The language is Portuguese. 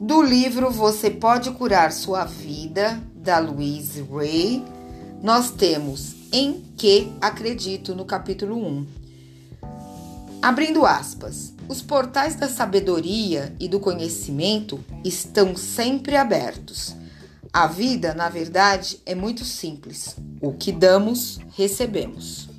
Do livro Você Pode Curar Sua Vida, da Louise Ray, nós temos Em Que Acredito no capítulo 1. Abrindo aspas, os portais da sabedoria e do conhecimento estão sempre abertos. A vida, na verdade, é muito simples. O que damos, recebemos.